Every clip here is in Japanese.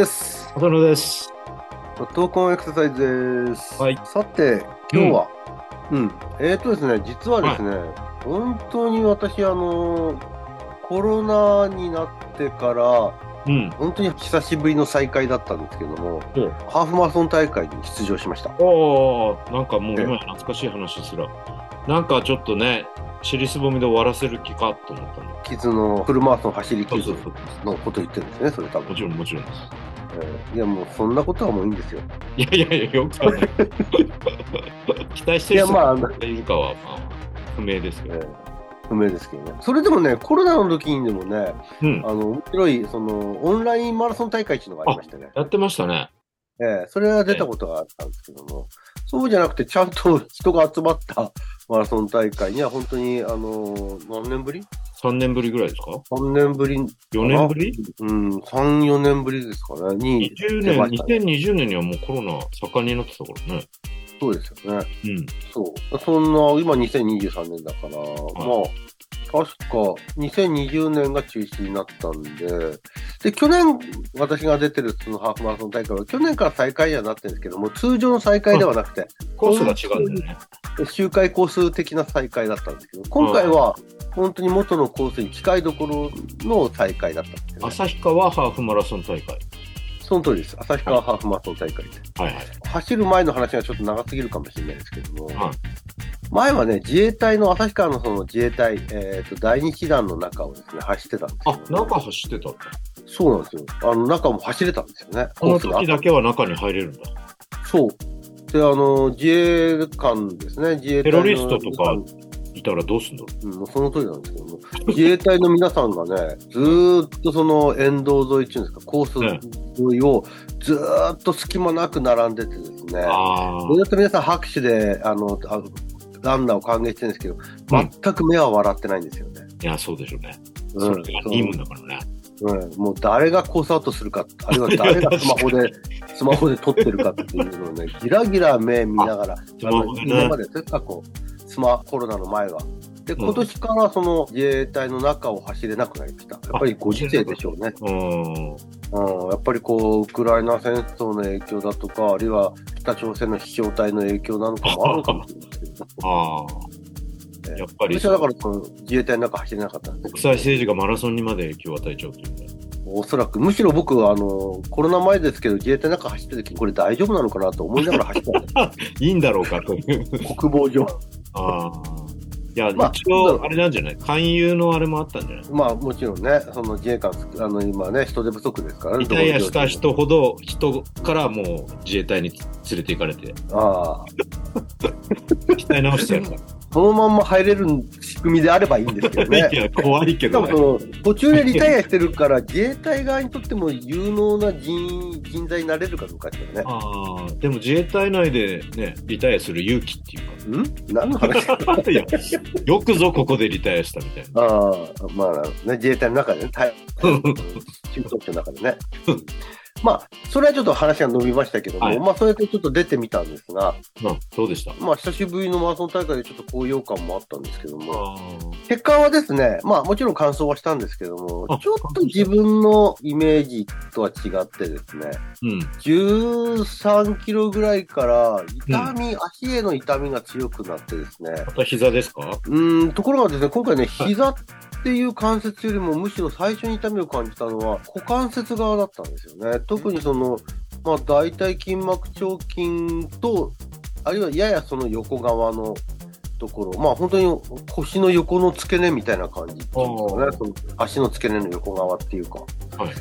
です。浅野です。闘魂エクササイズです。はいさて、今日は、うん、えーとですね、実はですね、本当に私、あの、コロナになってから、うん。本当に久しぶりの再会だったんですけども、おうハーフマラソン大会に出場しました。おーなんかもうええ今や懐かしい話すら。なんかちょっとね、尻すぼみで終わらせる気かと思ったの。キズのフルマラソン走りキズそうそうそうのこと言ってるんですね、それ多分。もちろんもちろんです。えーいや、もうそんなことはもういいんですよ。いやいやいや、よくない 期待してる人いやまああのがいるかは、まあ、不明ですけど。えー不明ですけどね。それでもね、コロナの時にでもね、うん。あの、面白い、その、オンラインマラソン大会っていうのがありましたね。やってましたね。ええそれは出たことがあったんですけども、そうじゃなくて、ちゃんと人が集まったマラソン大会には、本当に、あの、何年ぶり？3年ぶりぐらいですか ?3 年ぶり、?4 年ぶり？うん、3、4年ぶりですかね、に、?20 出年、ましたね2020年にはもうコロナ盛んになってたからね。そうですよね。うん。そう。そんな、今2023年だから、まあ、確か2020年が中止になったんで、で、去年私が出てるそのハーフマラソン大会は、去年から再開にはなってるんですけども、通常の再開ではなくて、コースが違うんだよね。周回コース的な再開だったんですけど、今回は本当に元のコースに近いところの再開だったんですよね。旭川ハーフマラソン大会。その通りです。旭川ハーフマラソン大会で。はいはい。走る前の話がちょっと長すぎるかもしれないですけども、はい前はね、自衛隊の、旭川のその自衛隊、えっ、と、第二師団の中をですね、走ってたんですよ、あ、中走ってたんだ。そうなんですよ。あの、中も走れたんですよね。この時だけは中に入れるんだ。そう。で、あの、自衛官ですね、自衛隊の。テロリストとかいたらどうすんだろううその通りなんですけども、自衛隊の皆さんがね、ずーっとその沿道沿いっていうんですか、コース沿いをずーっと隙間なく並んでてですねそれだと皆さん拍手で、あの、あランナーを歓迎してるんですけど、うん全く目は笑ってないんですよね。いや、そうでしょうね。うんそれが任務だからね。うん、もう誰がコースアウトするか、あるいは誰がスマホで、スマホで撮ってるかっていうのをね、ギラギラ目見ながら、今までですね、過去、スマ、コロナの前は。で、今年からその自衛隊の中を走れなくなりました。やっぱりご時世でしょうね。うん。うん、やっぱりこう、ウクライナ戦争の影響だとか、あるいは北朝鮮の飛翔体の影響なのかもあるのかもしれないああ。ええやっぱり私はだからその自衛隊の中走れなかったんです国際政治がマラソンにまで影響を与えちゃうというね。おそらく、むしろ僕はあの、コロナ前ですけど、自衛隊の中走ってる時にこれ大丈夫なのかなと思いながら走ったんです いいんだろうかという。国防上。ああ。いや、まあ一応、あれなんじゃない？勧誘のあれもあったんじゃない？まあもちろんね、その自衛官、あの今ね、人手不足ですからね。リタイアした人ほど、人からもう自衛隊に連れて行かれて、ああ。鍛え直してやるから。そのまんま入れる仕組みであればいいんですけどね。怖いけどねしかもそ。の途中でリタイアしてるから、自衛隊側にとっても有能な人人材になれるかどうかですよね。ああ、でも自衛隊内でね、リタイアする勇気っていうん？何の話？か。いや、よくぞここでリタイアしたみたいな。ああ、まあ、ね、自衛隊の中でね、隊中等者の中でね。まあ、それはちょっと話が伸びましたけども、はい。まあ、それでちょっと出てみたんですが、うん、どうでした？まあ、久しぶりのマラソン大会でちょっと高揚感もあったんですけども、あ結果はですね、まあ、もちろん完走はしたんですけどもあ、ちょっと自分のイメージとは違ってですね、うん。13キロぐらいから痛み、足への痛みが強くなってですね、また膝ですか？うーん、ところがですね、今回ね、膝っていう関節よりも、むしろ最初に痛みを感じたのは、股関節側だったんですよね。特にその、まあ、大腿筋膜腸筋と、あるいはややその横側のところ、まあ本当に腰の横の付け根みたいな感じっていうんですかあね、ーその足の付け根の横側っていうか。はい。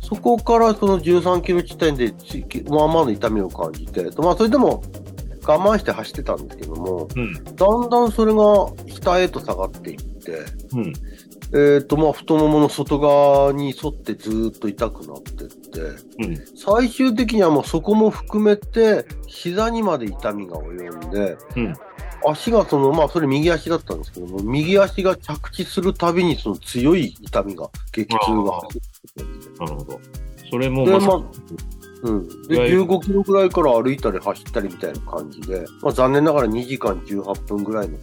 そこからその13キロ地点でつまあまあの痛みを感じて、まあそれでも我慢して走ってたんですけども、うん。だんだんそれが下へと下がっていって、うん。えっ、と、まあ、太ももの外側に沿ってずーっと痛くなってって、うん。最終的にはもうそこも含めて、膝にまで痛みが及んで、うん。足がその、まあ、それ右足だったんですけども、右足が着地するたびにその強い痛みが、激痛がなるほど。それもでまさまうん。で、いわゆる15キロぐらいから歩いたり走ったりみたいな感じで、まあ、残念ながら2時間18分ぐらいの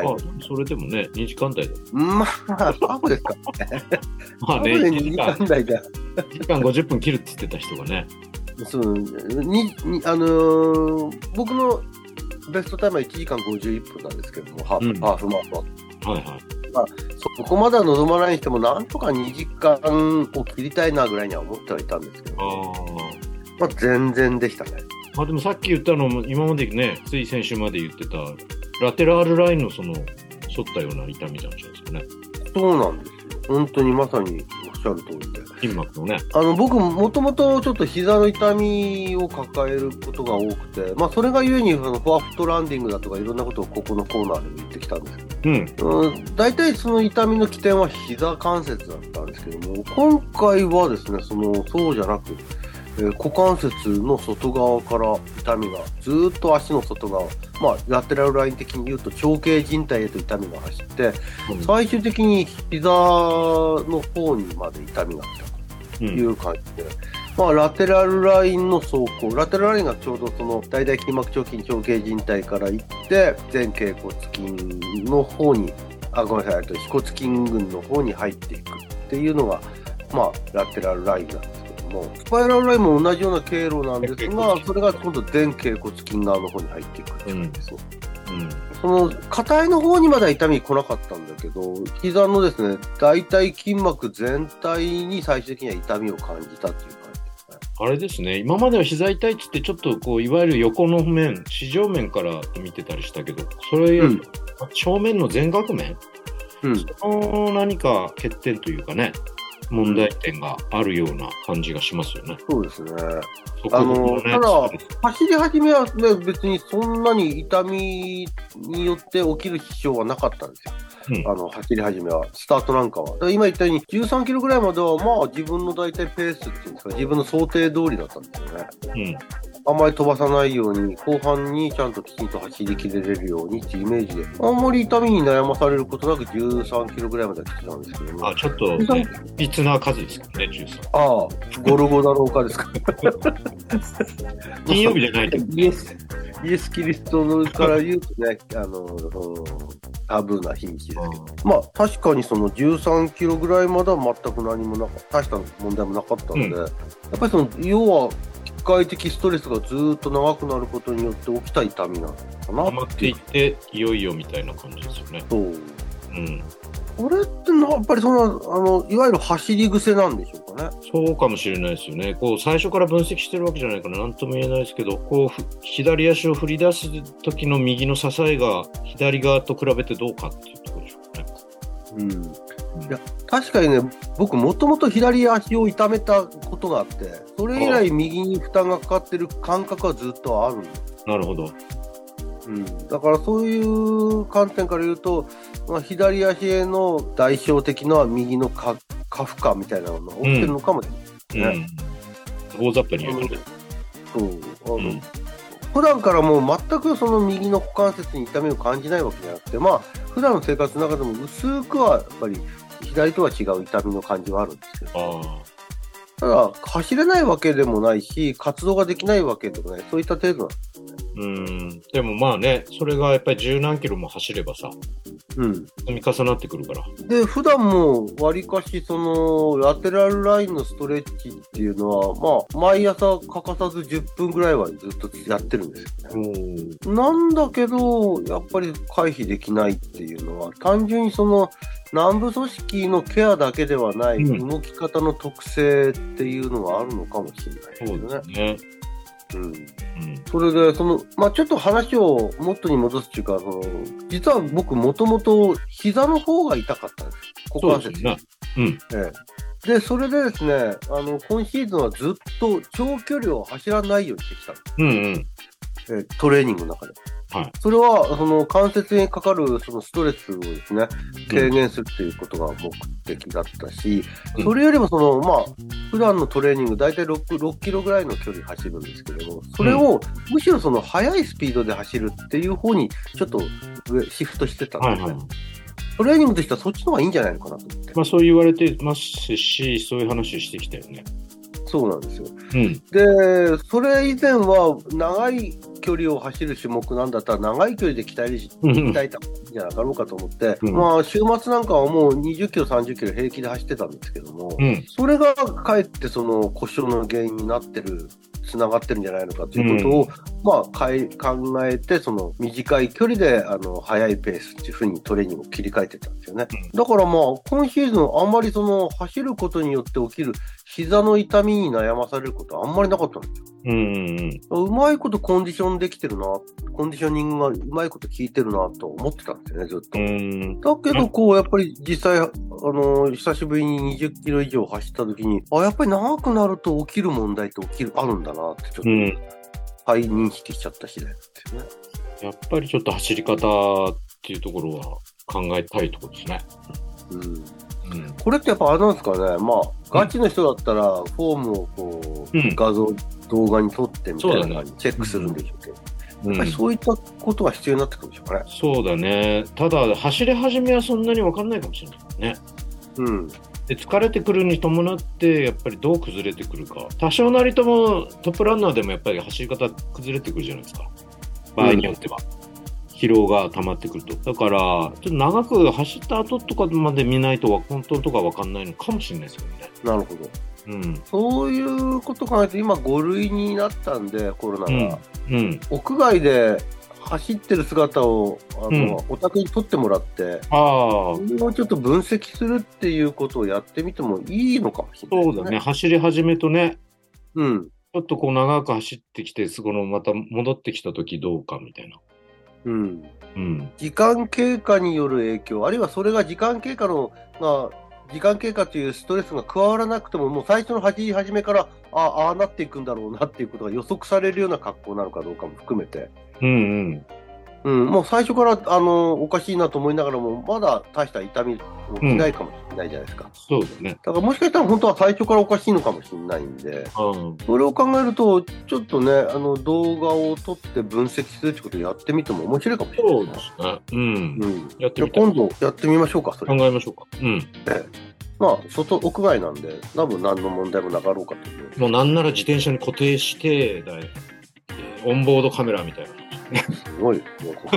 タイム。あそれでもね、2時間台だ。まあ、ハーフですからね。まあね、ハーフで1 2時時間間台じゃ。1時間50分切るって言ってた人がね。そう、に、にあのー僕のベストタイムは1時間51分なんですけども、ハーフ、うんハーフマラソン。はいはい。そこまでは望まないにしても、なんとか2時間を切りたいなぐらいには思ってはいたんですけど、ああ。まあ、全然でしたね。まあでもさっき言ったのも、今までね、つい先週まで言ってた、ラテラールラインのその、反ったような痛みなんじゃないですかね。そうなんですよ。本当にまさにおっしゃる通りで。筋膜のね。あの、僕、もともとちょっと膝の痛みを抱えることが多くて、まあ、それがゆえに、そのフォアフットランディングだとか、いろんなことをここのコーナーでも言ってきたんですけうん。ど、うん、大体その痛みの起点は膝関節だったんですけども、今回はですね、その、そうじゃなく、えー股関節の外側から痛みが、ずーっと足の外側、まあ、ラテラルライン的に言うと、長径靭帯へと痛みが走って、最終的に膝の方にまで痛みが来た。う。というん感じで、まあ、ラテラルラインの走行、ラテラルラインがちょうどその大腿筋膜腸筋長径靭帯から行って、前頸骨筋の方に、あ、ごめんなさい、えっと腓骨筋群の方に入っていくっていうのが、まあ、ラテラルラインなんですも、スパイラルラインも同じような経路なんですが、それが今度前頸骨筋側の方に入っていくっていう感じですね。うん。その、硬いの方にまでは痛み来なかったんだけど、膝のですね、大腿筋膜全体に最終的には痛みを感じたっていう感じですね。あれですね、今までは膝痛いっつって、ちょっとこう、いわゆる横の面、四条面から見てたりしたけど、それより、正面の前額面、うん。その何か欠点というかね、問題点があるような感じがしますよね。そうですね。あのただ走り始めはね、別にそんなに痛みによって起きる支障はなかったんですよ。うんあの、走り始めは、スタートなんかは。今言ったように、13キロぐらいまでは、まあ自分の大体ペースっていうんですか、自分の想定通りだったんですよね。うん。あんまり飛ばさないように、後半にちゃんときちんと走りきれれるようにっていうイメージで、あんまり痛みに悩まされることなく13キロぐらいまで来てたんですけども。あ、ちょっと、ね、いつな数ですかね、13。ああ、ゴルゴダの丘ですか。金曜日じゃないけど。イエス、イエス・キリストのから言うとね、あの、うんタブーな日にまあ確かにその13キロぐらいまでは全く何もなかった、大した問題もなかったので、うんやっぱりその、要は、機械的ストレスがずーっと長くなることによって起きた痛みなのかな溜まっていって、いよいよみたいな感じですよね。そう。うん。これってな、やっぱりその、あの、いわゆる走り癖なんでしょうかね。そうかもしれないですよね。こう、最初から分析してるわけじゃないから何とも言えないですけど、こう、ふ左足を振り出す時の右の支えが左側と比べてどうかっていうと。うん。いや、確かにね、僕もともと左足を痛めたことがあって、それ以来右に負担がかかってる感覚はずっとあるんです。なるほど。うん。だからそういう観点から言うと、まあ、左足への代償的な右のか過負荷みたいなのが起きてるのかもしれない。うん。大雑把に言うとね。そう。あの、うん。普段からもう全くその右の股関節に痛みを感じないわけじゃなくて、まあ、普段の生活の中でも薄くはやっぱり左とは違う痛みの感じはあるんですけど、あ。ただ、走れないわけでもないし、活動ができないわけでもない、そういった程度なんです。あ。うん。でもまあね、それがやっぱり十何キロも走ればさ、うん。積み重なってくるから。で、普段も、わりかし、その、ラテラルラインのストレッチっていうのは、まあ、毎朝欠かさず10分ぐらいはずっとやってるんですよね。うん。なんだけど、やっぱり回避できないっていうのは、単純にその、軟部組織のケアだけではない、うん動き方の特性っていうのがあるのかもしれないですそうよね。ですね。うん。うん。それで、その、まあちょっと話を元に戻すっていうか、その、実は僕もともと膝の方が痛かったんです。股関節。そうん。ええで、それでですね、あの、今シーズンはずっと長距離を走らないようにしてきたんですうんうん。えートレーニングの中で。はいそれは、その関節にかかるそのストレスをですね、軽減するっていうことが目的だったし、うんそれよりもその、まあ、普段のトレーニング、大体 6, 6キロぐらいの距離走るんですけれども、それを、むしろその速いスピードで走るっていう方に、ちょっと上シフトしてたんですね。はいはい。トレーニングとしてはそっちの方がいいんじゃないのかなと思って。まあそう言われてますし、そういう話してきたよね。そうなんですよ。うん。で、それ以前は長い距離を走る種目なんだったら、長い距離で鍛える鍛えた方がいいんじゃなかろうかと思って、うんまあ、週末なんかはもう20キロ、30キロ平気で走ってたんですけども、うん。それがかえってその故障の原因になってる、つながってるんじゃないのかということを、まあ、かい考えて、その短い距離であの速いペースっていうふうにトレーニングを切り替えてたんですよね。だからまあ、今シーズンあんまりその走ることによって起きる膝の痛みに悩まされることはあんまりなかったんですよ。うん。うまいことコンディションできてるな、コンディショニングがうまいこと効いてるなと思ってたんですよね、ずっと。うん。だけど、こう、やっぱり実際、あの、久しぶりに20キロ以上走った時に、あ、やっぱり長くなると起きる問題って起きる、あるんだなって、ちょっと、うん。再認識しちゃった次第なんですよね。やっぱりちょっと走り方っていうところは考えたいところですね。うん。うん。これってやっぱあれなんですかね、まあ、ガチの人だったら、フォームをこう、うん画像、動画に撮ってみたいなねチェックするんでしょうけど、うんやっぱりそういったことが必要になってくるんでしょうかね。そうだね。ただ、走り始めはそんなに分かんないかもしれないね。うん。で疲れてくるに伴って、やっぱりどう崩れてくるか。多少なりともトップランナーでもやっぱり走り方崩れてくるじゃないですか。場合によっては。疲労が溜まってくると。だから、ちょっと長く走った後とかまで見ないと、本当とか分かんないのかもしれないですよね。なるほど。うん。そういうこと考えると、今5類になったんで、コロナが。うん。屋外で走ってる姿を、あの、うんお宅に撮ってもらって、ああ、それをちょっと分析するっていうことをやってみてもいいのかもしれないですそうだね。。走り始めとね、うん。ちょっとこう長く走ってきて、そこのまた戻ってきた時どうかみたいな。うん。うん。時間経過による影響、あるいはそれが時間経過の、まあ、時間経過というストレスが加わらなくても、もう最初の走り始めから、ああ、ああなっていくんだろうなっていうことが予測されるような格好なのかどうかも含めて、うんうん。うん、もう最初から、あの、おかしいなと思いながらも、まだ大した痛み起きないかもしれないじゃないですか。そうだね。だからもしかしたら本当は最初からおかしいのかもしれないんで、うん。それを考えると、ちょっとね、あの、動画を撮って分析するってことをやってみても面白いかもしれないそうですすね。うん。うん。やってみ。今度やってみましょうか、それ考。えましょうか。うん。まあ、外、屋外なんで、多分何の問題もなかろうかと思う。もうなんなら自転車に固定して、だいオンボードカメラみたいな。すごいですね。こ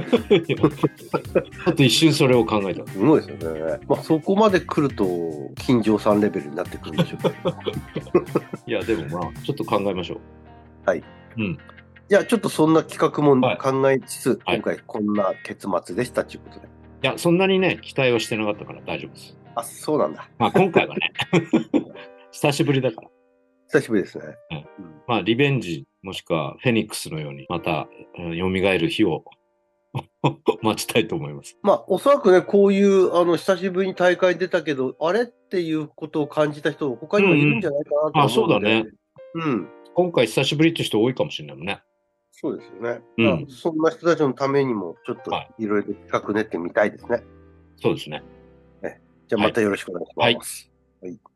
あ と一瞬それを考えたれ。すごいですよね。まあ、そこまで来ると、金城さんレベルになってくるんでしょうけど。いや、でもまあ、ちょっと考えましょう。はい。うん。じゃあ、ちょっとそんな企画もはい考えつつ、はい今回こんな結末でしたということで。いや、そんなにね、期待はしてなかったから大丈夫です。あ、そうなんだ。まあ、今回はね、久しぶりだから。久しぶりですね。うんうんまあ、リベンジ、もしくはフェニックスのように、また、うん蘇る日を 待ちたいと思います。まあ、おそらくね、こういう、あの、久しぶりに大会に出たけど、あれっていうことを感じた人、他にもいるんじゃないかなと思うので、あそうだね。うん。今回久しぶりって人多いかもしれないもんね。そうですよね。うんまあそんな人たちのためにも、ちょっとはいろいろ企画練ってみたいですね。そうですね。じゃあまたよろしくお願いします。はい